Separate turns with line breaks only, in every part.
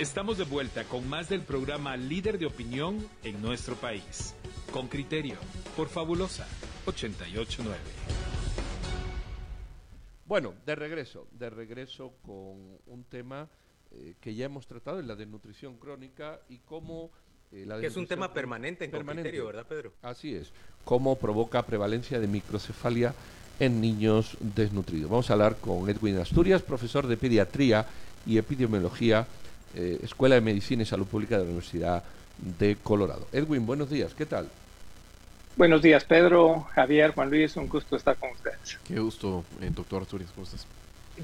Estamos de vuelta con más del programa Líder de Opinión en nuestro país. Con criterio, por Fabulosa 889.
Bueno, de regreso, de regreso con un tema eh, que ya hemos tratado, en la desnutrición crónica y cómo...
Eh, la que es un tema permanente en permanente. criterio, ¿verdad, Pedro?
Así es. Cómo provoca prevalencia de microcefalia en niños desnutridos. Vamos a hablar con Edwin Asturias, profesor de pediatría y epidemiología eh, Escuela de Medicina y Salud Pública de la Universidad de Colorado. Edwin, buenos días, ¿qué tal?
Buenos días, Pedro, Javier, Juan Luis, un gusto estar con ustedes.
Qué gusto, eh, doctor Asturias, ¿cómo estás?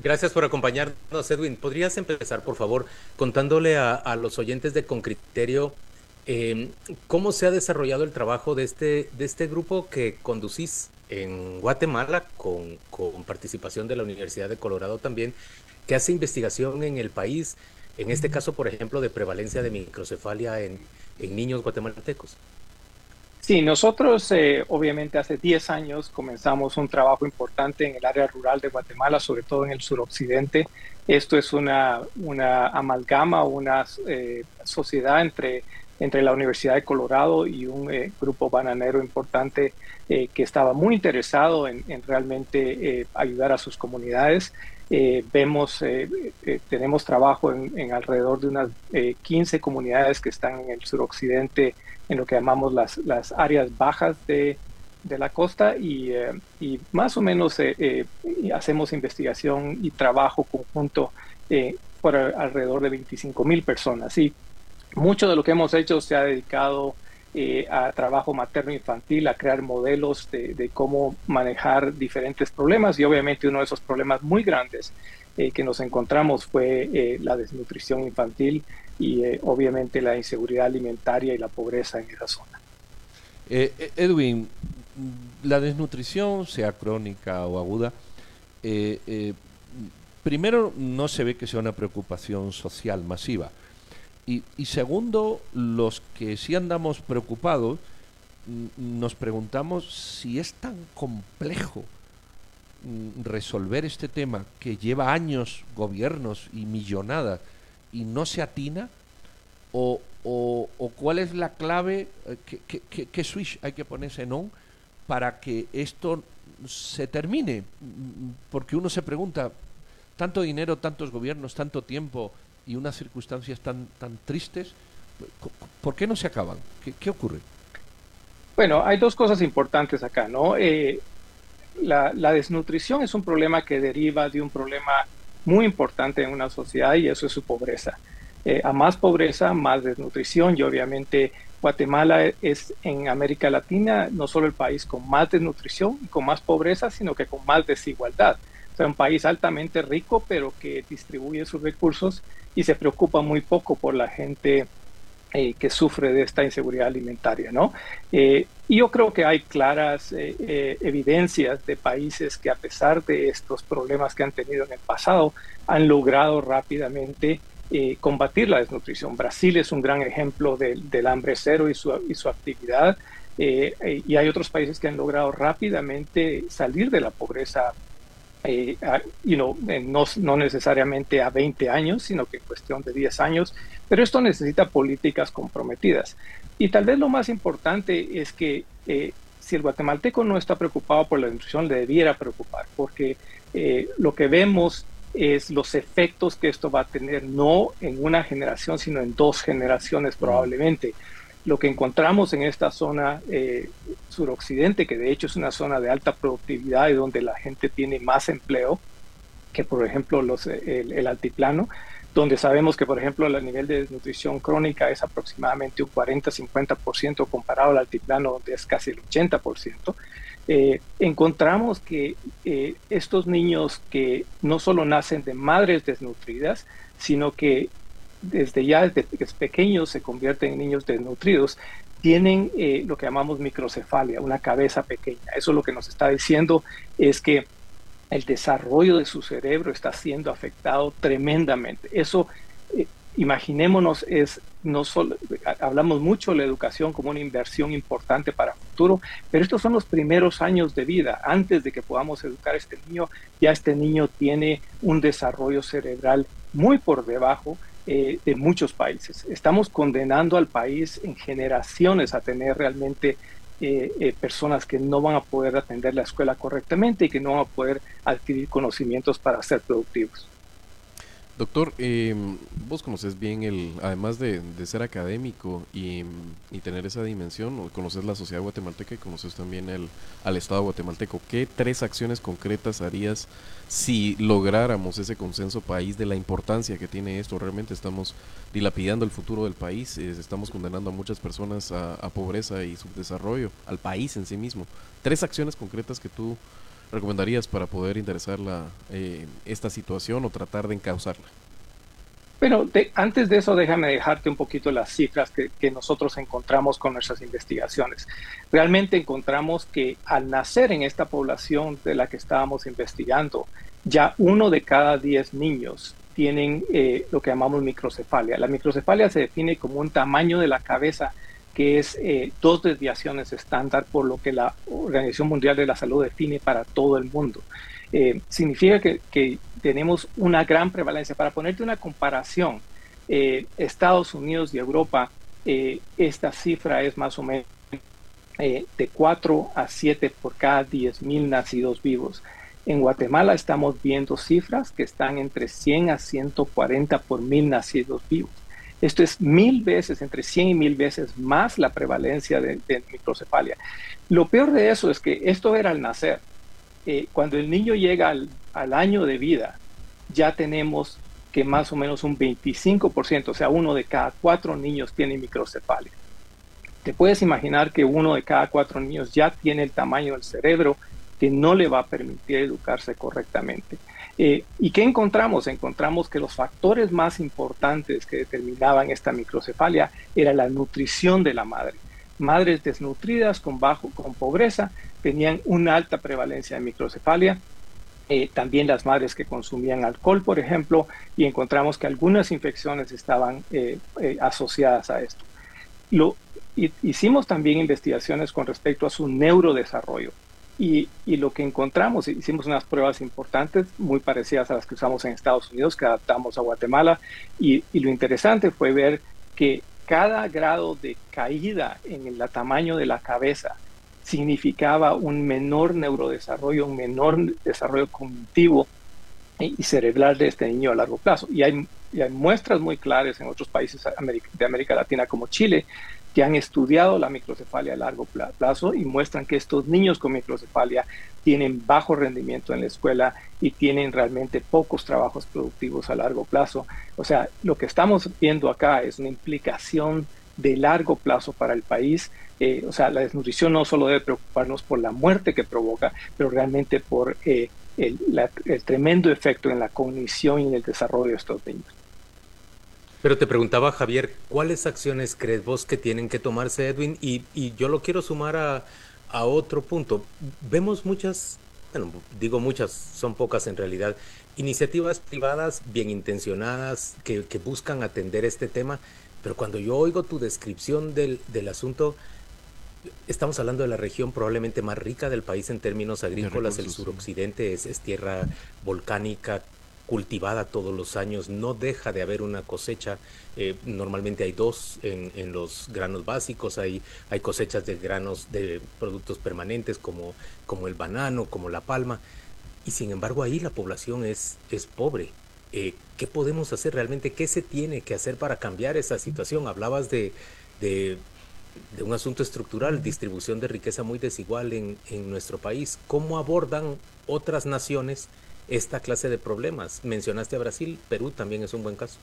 Gracias por acompañarnos, Edwin. ¿Podrías empezar, por favor, contándole a, los oyentes de Con Criterio em, cómo se ha desarrollado el trabajo de este, de este grupo que conducís en Guatemala, con, con participación de la Universidad de Colorado también, que hace investigación en el país en este caso, por ejemplo, de prevalencia de microcefalia en, niños guatemaltecos?
Sí, nosotros eh, obviamente hace 10 años comenzamos un trabajo importante en el área rural de Guatemala, sobre todo en el suroccidente. Esto es una, una amalgama, una eh, sociedad entre, entre la Universidad de Colorado y un eh, grupo bananero importante que estaba muy interesado en, en realmente ayudar a sus comunidades. Eh, vemos, eh, eh, tenemos trabajo en, alrededor de unas 15 comunidades que están en el suroccidente, en lo que llamamos las, las áreas bajas de, de la costa y, y, más o menos hacemos investigación y trabajo conjunto por alrededor de 25 mil personas. Y mucho de lo que hemos hecho se ha dedicado eh, a trabajo materno-infantil, a crear modelos de, cómo manejar diferentes problemas y obviamente uno de esos problemas muy grandes eh, que nos encontramos fue eh, la desnutrición infantil y obviamente la inseguridad alimentaria y la pobreza en esa zona.
Edwin, la desnutrición, sea crónica o aguda, primero no se ve que sea una preocupación social masiva. Y, segundo, los que sí andamos preocupados, mm, nos preguntamos si es tan complejo mm, resolver este tema que lleva años gobiernos y millonadas y no se atina, o, cuál es la clave, eh, qué, switch hay que ponerse en on para que esto se termine, mm, porque uno se pregunta, tanto dinero, tantos gobiernos, tanto tiempo, y unas circunstancias tan, tan tristes, ¿por qué no se acaban? ¿Qué, ocurre?
Bueno, hay dos cosas importantes acá, ¿no? Eh, la, desnutrición es un problema que deriva de un problema muy importante en una sociedad y eso es su pobreza. Eh, a más pobreza, más desnutrición y obviamente Guatemala es en América Latina no solo el país con más desnutrición y con más pobreza, sino que con más desigualdad. O sea, un país altamente rico, pero que distribuye sus recursos y se preocupa muy poco por la gente eh, que sufre de esta inseguridad alimentaria, ¿no? Eh, y yo creo que hay claras eh, evidencias de países que a pesar de estos problemas que han tenido en el pasado, han logrado rápidamente combatir la desnutrición. Brasil es un gran ejemplo del hambre cero y su, y su actividad. y hay otros países que han logrado rápidamente salir de la pobreza eh, no, no, necesariamente a 20 años, sino que en cuestión de 10 años, pero esto necesita políticas comprometidas. Y tal vez lo más importante es que eh, si el guatemalteco no está preocupado por la nutrición, le debiera preocupar, porque eh, lo que vemos es los efectos que esto va a tener no en una generación, sino en dos generaciones probablemente lo que encontramos en esta zona eh, suroccidente, que de hecho es una zona de alta productividad y donde la gente tiene más empleo que, por ejemplo, los, el, altiplano, donde sabemos que, por ejemplo, el nivel de desnutrición crónica es aproximadamente un 40-50% comparado al altiplano, donde es casi el 80%. Eh, encontramos que eh, estos niños que no solo nacen de madres desnutridas, sino que desde ya desde pequeños se convierten en niños desnutridos, tienen eh, lo que llamamos microcefalia, una cabeza pequeña. Eso lo que nos está diciendo es que el desarrollo de su cerebro está siendo afectado tremendamente. Eso, eh, imaginémonos, es no solo, hablamos mucho de la educación como una inversión importante para el futuro, pero estos son los primeros años de vida. Antes de que podamos educar a este niño, ya este niño tiene un desarrollo cerebral muy por debajo eh, de muchos países. Estamos condenando al país en generaciones a tener realmente eh, eh, personas que no van a poder atender la escuela correctamente y que no van a poder adquirir conocimientos para ser productivos.
Doctor, em, vos conoces bien el, además de, ser académico y, tener esa dimensión, conoces la sociedad guatemalteca y conoces también el, al Estado guatemalteco. ¿Qué tres acciones concretas harías si lográramos ese consenso país de la importancia que tiene esto? Realmente estamos dilapidando el futuro del país, estamos condenando a muchas personas a, a pobreza y subdesarrollo, al país en sí mismo. Tres acciones concretas que tú recomendarías para poder interesarla eh, esta situación o tratar de encauzarla?
Bueno, antes de eso déjame dejarte un poquito las cifras que, que, nosotros encontramos con nuestras investigaciones. Realmente encontramos que al nacer en esta población de la que estábamos investigando, ya uno de cada diez niños tienen eh, lo que llamamos microcefalia. La microcefalia se define como un tamaño de la cabeza que es eh, dos desviaciones estándar por lo que la Organización Mundial de la Salud define para todo el mundo. Eh, significa que, tenemos una gran prevalencia. Para ponerte una comparación, eh, Estados Unidos y Europa, esta cifra es más o menos de 4 a 7 por cada 10 mil nacidos vivos. En Guatemala estamos viendo cifras que están entre 100 a 140 por mil nacidos vivos. Esto es mil veces, entre 100 y mil veces más la prevalencia de, microcefalia. Lo peor de eso es que esto era al nacer. Eh, cuando el niño llega al, año de vida, ya tenemos que más o menos un 25%, o sea, uno de cada cuatro niños tiene microcefalia. Te puedes imaginar que uno de cada cuatro niños ya tiene el tamaño del cerebro que no le va a permitir educarse correctamente. Eh, ¿Y qué encontramos? Encontramos que los factores más importantes que determinaban esta microcefalia era la nutrición de la madre. Madres desnutridas con bajo, con pobreza, tenían una alta prevalencia de microcefalia. Eh, también las madres que consumían alcohol, por ejemplo, y encontramos que algunas infecciones estaban eh, asociadas a esto. Hicimos también investigaciones con respecto a su neurodesarrollo. Y, lo que encontramos, hicimos unas pruebas importantes, muy parecidas a las que usamos en Estados Unidos, que adaptamos a Guatemala, y, lo interesante fue ver que cada grado de caída en el tamaño de la cabeza significaba un menor neurodesarrollo, un menor desarrollo cognitivo y cerebral de este niño a largo plazo. Y hay, y hay muestras muy claras en otros países de América Latina como Chile, que han estudiado la microcefalia a largo plazo y muestran que estos niños con microcefalia tienen bajo rendimiento en la escuela y tienen realmente pocos trabajos productivos a largo plazo. O sea, lo que estamos viendo acá es una implicación de largo plazo para el país. Eh, o sea, la desnutrición no solo debe preocuparnos por la muerte que provoca, pero realmente por eh, el, el tremendo efecto en la cognición y en el desarrollo de estos niños.
Pero te preguntaba, Javier, ¿cuáles acciones crees vos que tienen que tomarse, Edwin? Y, yo lo quiero sumar a, otro punto. Vemos muchas, bueno, digo muchas, son pocas en realidad, iniciativas privadas bien intencionadas que, buscan atender este tema, pero cuando yo oigo tu descripción del, asunto, estamos hablando de la región probablemente más rica del país en términos agrícolas, el suroccidente es, es tierra volcánica, cultivada todos los años, no deja de haber una cosecha. Eh, normalmente hay dos en, los granos básicos, hay, hay cosechas de granos de productos permanentes como, como el banano, como la palma, y sin embargo ahí la población es, es pobre. Eh, ¿Qué podemos hacer realmente? ¿Qué se tiene que hacer para cambiar esa situación? Hablabas de, de, de un asunto estructural, distribución de riqueza muy desigual en, en nuestro país. ¿Cómo abordan otras naciones? Esta clase de problemas. Mencionaste a Brasil, Perú también es un buen caso.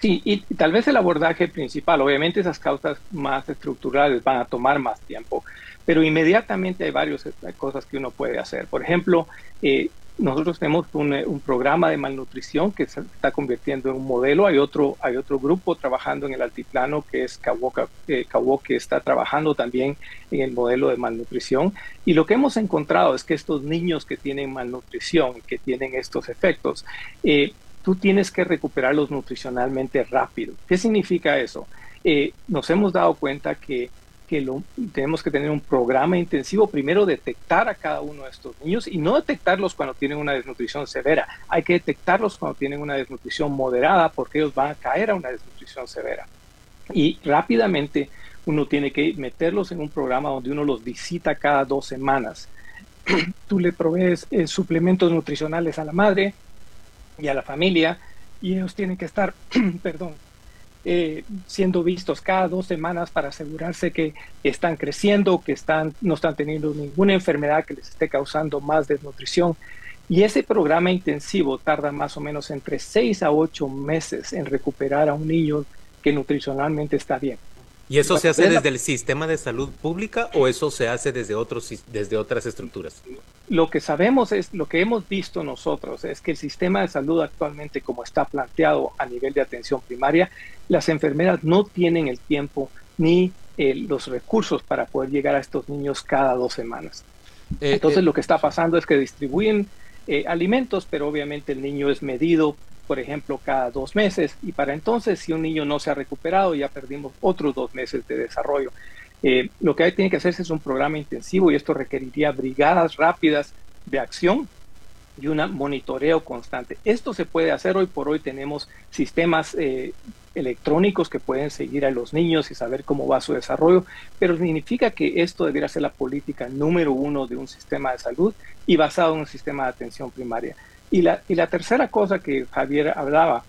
Sí, y tal vez el abordaje principal, obviamente esas causas más estructurales van a tomar más tiempo, pero inmediatamente hay varias cosas que uno puede hacer. Por ejemplo, eh, nosotros tenemos eh, un, programa de malnutrición que se está convirtiendo en un modelo. Hay otro, hay otro grupo trabajando en el altiplano que es Kawoka, eh, que está trabajando también en el modelo de malnutrición. Y lo que hemos encontrado es que estos niños que tienen malnutrición, que tienen estos efectos, eh, tú tienes que recuperarlos nutricionalmente rápido. ¿Qué significa eso? nos hemos dado cuenta que que lo, tenemos que tener un programa intensivo, primero detectar a cada uno de estos niños y no detectarlos cuando tienen una desnutrición severa, hay que detectarlos cuando tienen una desnutrición moderada porque ellos van a caer a una desnutrición severa. Y rápidamente uno tiene que meterlos en un programa donde uno los visita cada dos semanas. Tú le provees eh, suplementos nutricionales a la madre y a la familia y ellos tienen que estar, perdón, eh, siendo vistos cada dos semanas para asegurarse que están creciendo, que están, no están teniendo ninguna enfermedad que les esté causando más desnutrición. Y ese programa intensivo tarda más o menos entre seis a ocho meses en recuperar a un niño que nutricionalmente está bien.
¿Y eso se hace desde el sistema de salud pública o eso se hace desde, otros, desde otras estructuras?
Lo que sabemos es, lo que hemos visto nosotros es que el sistema de salud actualmente como está planteado a nivel de atención primaria, las enfermeras no tienen el tiempo ni eh, los recursos para poder llegar a estos niños cada dos semanas. Eh, Entonces eh, lo que está pasando es que distribuyen alimentos, pero obviamente el niño es medido por ejemplo, cada dos meses. Y para entonces, si un niño no se ha recuperado, ya perdimos otros dos meses de desarrollo. Eh, lo que hay, tiene que hacerse es un programa intensivo y esto requeriría brigadas rápidas de acción y un monitoreo constante. Esto se puede hacer hoy por hoy. Tenemos sistemas eh, electrónicos que pueden seguir a los niños y saber cómo va su desarrollo, pero significa que esto debería ser la política número uno de un sistema de salud y basado en un sistema de atención primaria. Y la, y la tercera cosa que Javier hablaba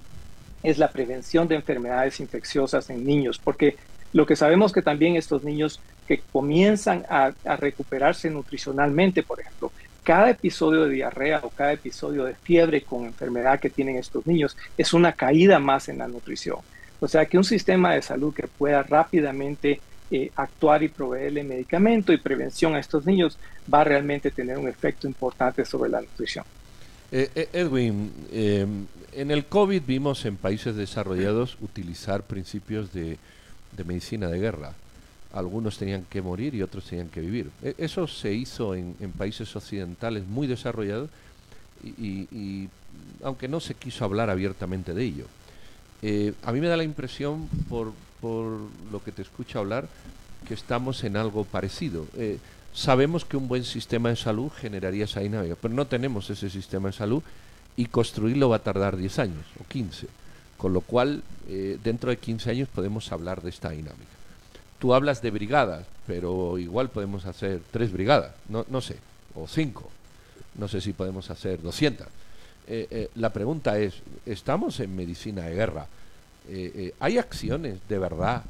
es la prevención de enfermedades infecciosas en niños, porque lo que sabemos que también estos niños que comienzan a, recuperarse nutricionalmente, por ejemplo, cada episodio de diarrea o cada episodio de fiebre con enfermedad que tienen estos niños es una caída más en la nutrición. O sea que un sistema de salud que pueda rápidamente eh, actuar y proveerle medicamento y prevención a estos niños va a realmente tener un efecto importante sobre la nutrición.
Eh, eh, Edwin, eh, en el COVID vimos en países desarrollados utilizar principios de, medicina de guerra. Algunos tenían que morir y otros tenían que vivir. E, eso se hizo en, países occidentales muy desarrollados y, aunque no se quiso hablar abiertamente de ello. a mí me da la impresión, por, por, lo que te escucho hablar, que estamos en algo parecido. Sabemos que un buen sistema de salud generaría esa dinámica, pero no tenemos ese sistema de salud y construirlo va a tardar 10 años o 15. Con lo cual, eh, dentro de 15 años podemos hablar de esta dinámica. Tú hablas de brigadas, pero igual podemos hacer tres brigadas, no, no sé, o cinco. No sé si podemos hacer 200. Eh, eh, la pregunta es, ¿estamos en medicina de guerra? ¿Hay acciones de verdad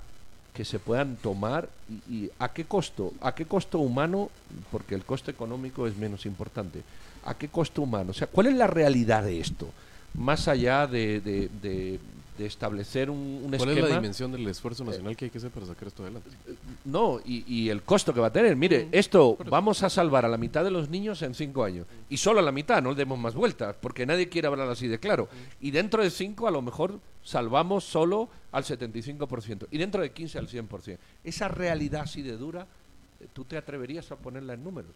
que se puedan tomar y, a qué costo, a qué costo humano, porque el costo económico es menos importante, a qué costo humano, o sea, ¿cuál es la realidad de esto? Más allá de, de, establecer un, un
¿Cuál es la dimensión del esfuerzo nacional que hay que hacer para sacar esto adelante?
No, y, el costo que va a tener. Mire, mm. esto vamos a salvar a la mitad de los niños en cinco años. Y solo a la mitad, no le demos más vueltas, porque nadie quiere hablar así de claro. Mm. Y dentro de cinco a lo mejor salvamos solo al 75% y dentro de 15 al 100%. Esa realidad así de dura, eh, ¿tú te atreverías a ponerla en números?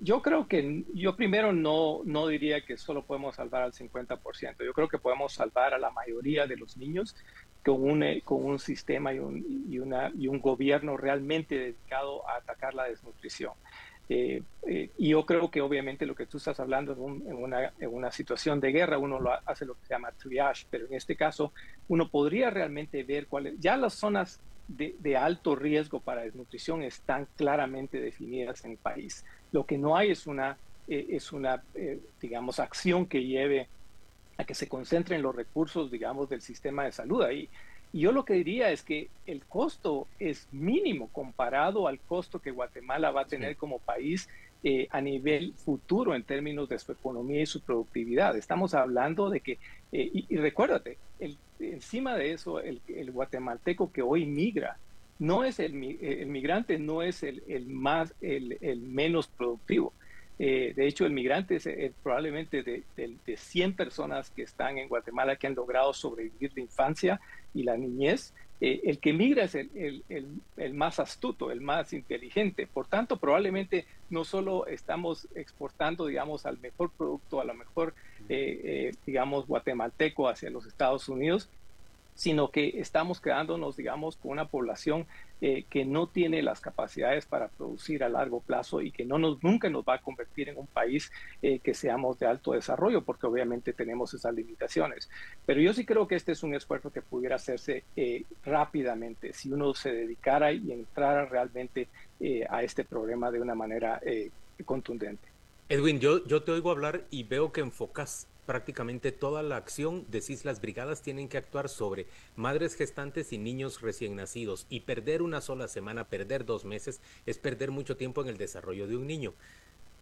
Yo creo que yo primero no, no diría que solo podemos salvar al 50%. Yo creo que podemos salvar a la mayoría de los niños con un, eh, con un sistema y un, y, una, y un gobierno realmente dedicado a atacar la desnutrición. Eh, eh, y yo creo que obviamente lo que tú estás hablando en, una, una, situación de guerra, uno lo hace lo que se llama triage, pero en este caso uno podría realmente ver cuáles, ya las zonas de, alto riesgo para desnutrición están claramente definidas en el país. Lo que no hay es una, eh, es una digamos, acción que lleve a que se concentren los recursos, digamos, del sistema de salud ahí. Y yo lo que diría es que el costo es mínimo comparado al costo que Guatemala va a tener como país eh, a nivel futuro en términos de su economía y su productividad. Estamos hablando de que, eh, y, recuérdate, el, encima de eso, el, guatemalteco que hoy migra, no es el, el migrante no es el, más, el, menos productivo. Eh, de hecho, el migrante es probablemente de, de, de, 100 personas que están en Guatemala que han logrado sobrevivir de infancia, y la niñez, eh, el que migra es el, el, más astuto, el más inteligente. Por tanto, probablemente no solo estamos exportando, digamos, al mejor producto, a lo mejor, eh, eh, digamos, guatemalteco hacia los Estados Unidos, sino que estamos quedándonos, digamos, con una población eh, que no tiene las capacidades para producir a largo plazo y que no nos, nunca nos va a convertir en un país eh, que seamos de alto desarrollo, porque obviamente tenemos esas limitaciones. Pero yo sí creo que este es un esfuerzo que pudiera hacerse eh, rápidamente si uno se dedicara y entrara realmente a este problema de una manera contundente.
Edwin, yo, yo te oigo hablar y veo que enfocas prácticamente toda la acción, decís las brigadas tienen que actuar sobre madres gestantes y niños recién nacidos y perder una sola semana, perder dos meses, es perder mucho tiempo en el desarrollo de un niño.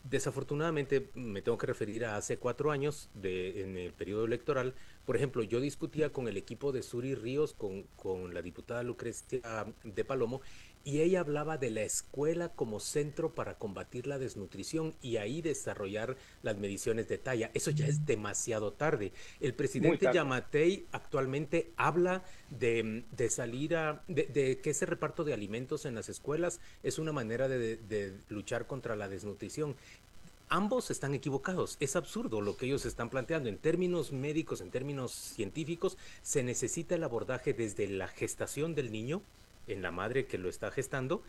Desafortunadamente me tengo que referir a hace cuatro años de, en el periodo electoral. Por ejemplo, yo discutía con el equipo de Suri Ríos, con, con la diputada Lucrecia de Palomo, y ella hablaba de la escuela como centro para combatir la desnutrición y ahí desarrollar las mediciones de talla. Eso ya es demasiado tarde. El presidente Yamatei actualmente habla de, salir a, de, que ese reparto de alimentos en las escuelas es una manera de, de luchar contra la desnutrición ambos están equivocados. Es absurdo lo que ellos están planteando. En términos médicos, en términos científicos, se necesita el abordaje desde la gestación del niño en la madre que lo está gestando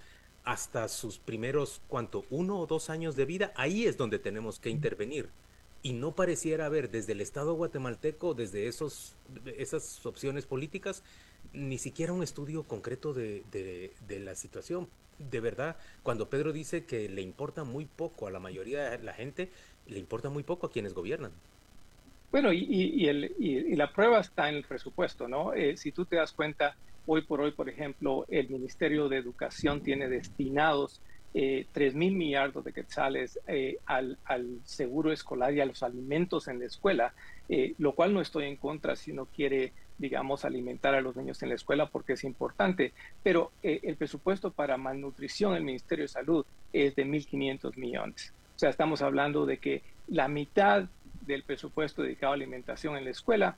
hasta sus primeros, ¿cuánto? Uno o dos años de vida, ahí es donde tenemos que intervenir. Y no pareciera haber desde el Estado guatemalteco, desde esos, esas opciones políticas, ni siquiera un estudio concreto de, de, la situación. De verdad, cuando Pedro dice que le importa muy poco a la mayoría de la gente, le importa muy poco a quienes gobiernan.
Bueno, y, y, el, y la prueba está en el presupuesto, ¿no? Eh, si tú te das cuenta, Hoy por hoy, por ejemplo, el Ministerio de Educación tiene destinados eh, 3 mil millardos de quetzales eh, al, seguro escolar y a los alimentos en la escuela, eh, lo cual no estoy en contra si no quiere, digamos, alimentar a los niños en la escuela porque es importante. Pero eh, el presupuesto para malnutrición del Ministerio de Salud es de 1.500 millones. O sea, estamos hablando de que la mitad del presupuesto dedicado a alimentación en la escuela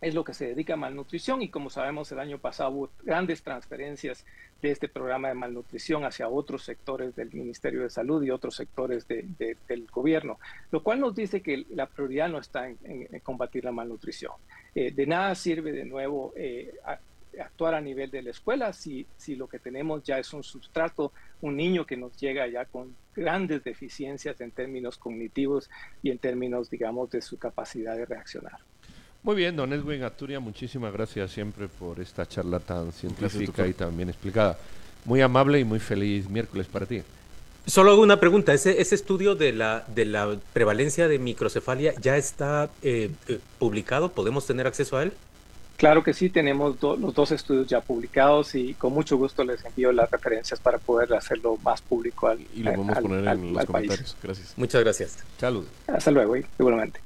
es lo que se dedica a malnutrición y como sabemos el año pasado hubo grandes transferencias de este programa de malnutrición hacia otros sectores del Ministerio de Salud y otros sectores del gobierno, lo cual nos dice que la prioridad no está en, combatir la malnutrición. Eh, de nada sirve de nuevo eh, actuar a nivel de la escuela si, si lo que tenemos ya es un sustrato, un niño que nos llega ya con grandes deficiencias en términos cognitivos y en términos, digamos, de su capacidad de reaccionar.
Muy bien, don Edwin Aturia, muchísimas gracias siempre por esta charla tan científica y tan bien explicada. Muy amable y muy feliz miércoles para ti.
Solo hago una pregunta, ¿ese, ese estudio de la, de la prevalencia de microcefalia ya está eh, eh, publicado? ¿Podemos tener acceso a él?
Claro que sí, tenemos los dos estudios ya publicados y con mucho gusto les envío las referencias para poder hacerlo más público al
Y lo vamos a poner en los comentarios. Gracias.
Muchas gracias.
Salud.
Hasta luego, igualmente.